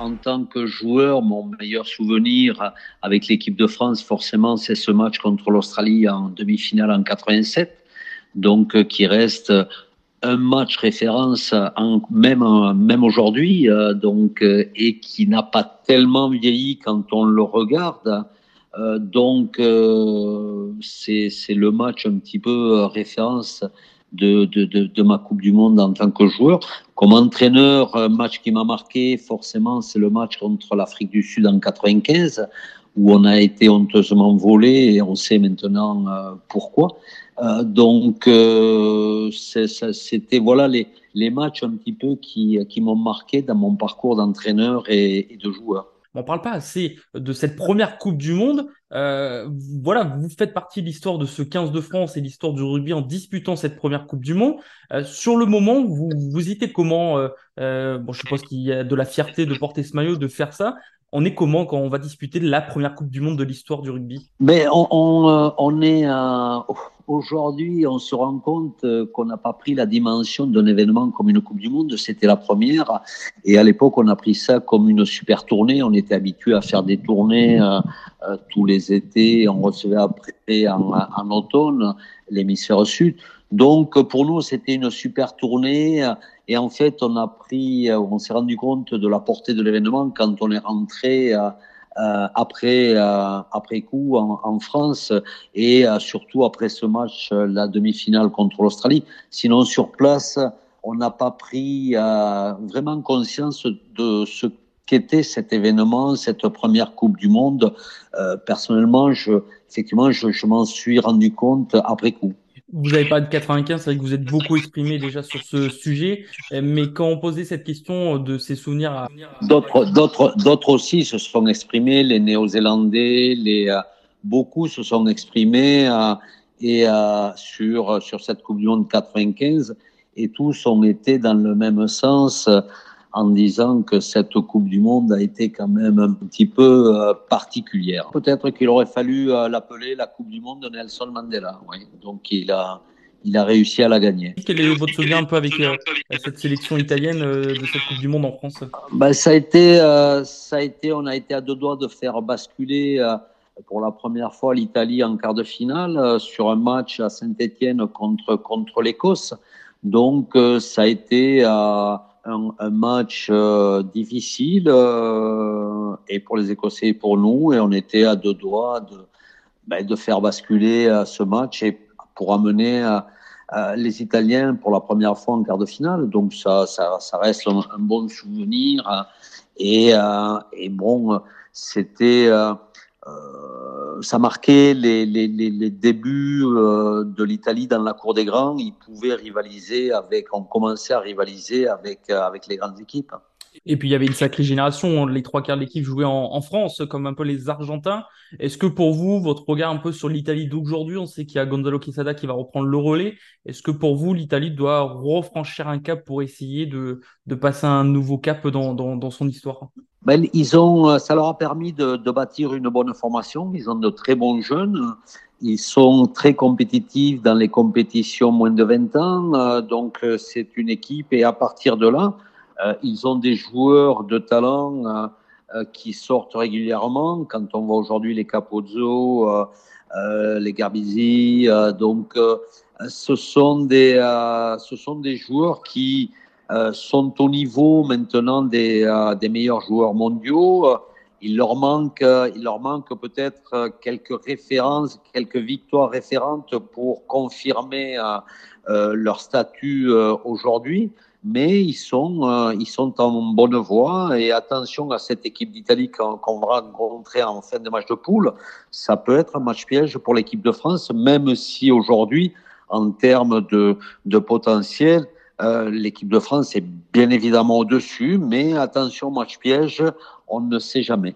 en tant que joueur, mon meilleur souvenir avec l'équipe de France, forcément, c'est ce match contre l'Australie en demi-finale en 87, donc euh, qui reste un match référence en, même même aujourd'hui, euh, donc euh, et qui n'a pas tellement vieilli quand on le regarde. donc c'est le match un petit peu référence de, de, de, de, ma Coupe du Monde en tant que joueur. Comme entraîneur, un match qui m'a marqué, forcément, c'est le match contre l'Afrique du Sud en 95, où on a été honteusement volé et on sait maintenant euh, pourquoi. Euh, donc, euh, c'était voilà les, les matchs un petit peu qui, qui m'ont marqué dans mon parcours d'entraîneur et, et de joueur on parle pas assez de cette première Coupe du Monde. Euh, voilà, vous faites partie de l'histoire de ce 15 de France et l'histoire du rugby en disputant cette première Coupe du Monde. Euh, sur le moment, vous, vous étiez comment euh, Bon, je suppose qu'il y a de la fierté de porter ce maillot, de faire ça. On est comment quand on va disputer la première Coupe du Monde de l'histoire du rugby? Mais on, on, on est aujourd'hui, on se rend compte euh, qu'on n'a pas pris la dimension d'un événement comme une Coupe du Monde. C'était la première. Et à l'époque, on a pris ça comme une super tournée. On était habitué à faire des tournées euh, euh, tous les étés. On recevait après en, en automne l'hémisphère sud. Donc, pour nous, c'était une super tournée. Et en fait, on a pris, on s'est rendu compte de la portée de l'événement quand on est rentré euh, après, euh, après coup en, en, France et euh, surtout après ce match, la demi-finale contre l'Australie. Sinon, sur place, on n'a pas pris vraiment conscience de ce qu'était cet événement, cette première Coupe du Monde. personnellement, je, effectivement, je, je m'en suis rendu compte après coup. Vous n'avez pas de 95, c'est vrai que vous êtes beaucoup exprimé déjà sur ce sujet, mais quand on posait cette question de ces souvenirs à... D'autres, d'autres, d'autres aussi se sont exprimés, les Néo-Zélandais, les, euh, beaucoup se sont exprimés euh, et euh, sur, sur cette Coupe du Monde 95, et tous ont été dans le même sens en disant que cette Coupe du Monde a été quand même un petit peu euh, particulière. Peut-être qu'il aurait fallu euh, l'appeler la Coupe du Monde de Nelson Mandela. Oui. Donc il a, il a réussi à la gagner. Quel est votre souvenir un peu avec euh, cette sélection italienne de cette Coupe du Monde en France? Ben, ça, a été, ça a été, on a été à deux doigts de faire basculer pour la première fois l'Italie en quart de finale sur un match à Saint-Étienne contre, contre l'Écosse. Donc ça a été un, un match euh, difficile euh, et pour les Écossais et pour nous, et on était à deux doigts de, ben, faire basculer euh, ce match et pour amener les Italiens pour la première fois en quart de finale. Donc ça, ça, reste un, bon souvenir et, et bon, c'était ça marquait les, les, les débuts euh, de l'Italie dans la cour des grands. Ils pouvaient rivaliser avec, on commençait à rivaliser avec, euh, avec les grandes équipes. Et puis il y avait une sacrée génération. Les trois quarts de l'équipe jouaient en, en, France, comme un peu les Argentins. Est-ce que pour vous, votre regard un peu sur l'Italie d'aujourd'hui, on sait qu'il y a Gonzalo Quesada qui va reprendre le relais. Est-ce que pour vous, l'Italie doit refranchir un cap pour essayer de, de passer un nouveau cap dans, dans, dans son histoire? Ben, ils ont, ça leur a permis de, de bâtir une bonne formation. Ils ont de très bons jeunes. Ils sont très compétitifs dans les compétitions moins de 20 ans. Donc, c'est une équipe. Et à partir de là, euh, ils ont des joueurs de talent euh, euh, qui sortent régulièrement. Quand on voit aujourd'hui les Capozzo, les Garbizi, donc ce sont des ce sont des joueurs qui sont au niveau maintenant des, des meilleurs joueurs mondiaux. Il leur manque, il leur manque peut-être quelques références, quelques victoires référentes pour confirmer leur statut aujourd'hui mais ils sont, euh, ils sont en bonne voie. Et attention à cette équipe d'Italie qu'on va rencontrer en fin de match de poule. Ça peut être un match piège pour l'équipe de France, même si aujourd'hui, en termes de potentiel, euh, l'équipe de France est bien évidemment au-dessus, mais attention, match piège, on ne sait jamais.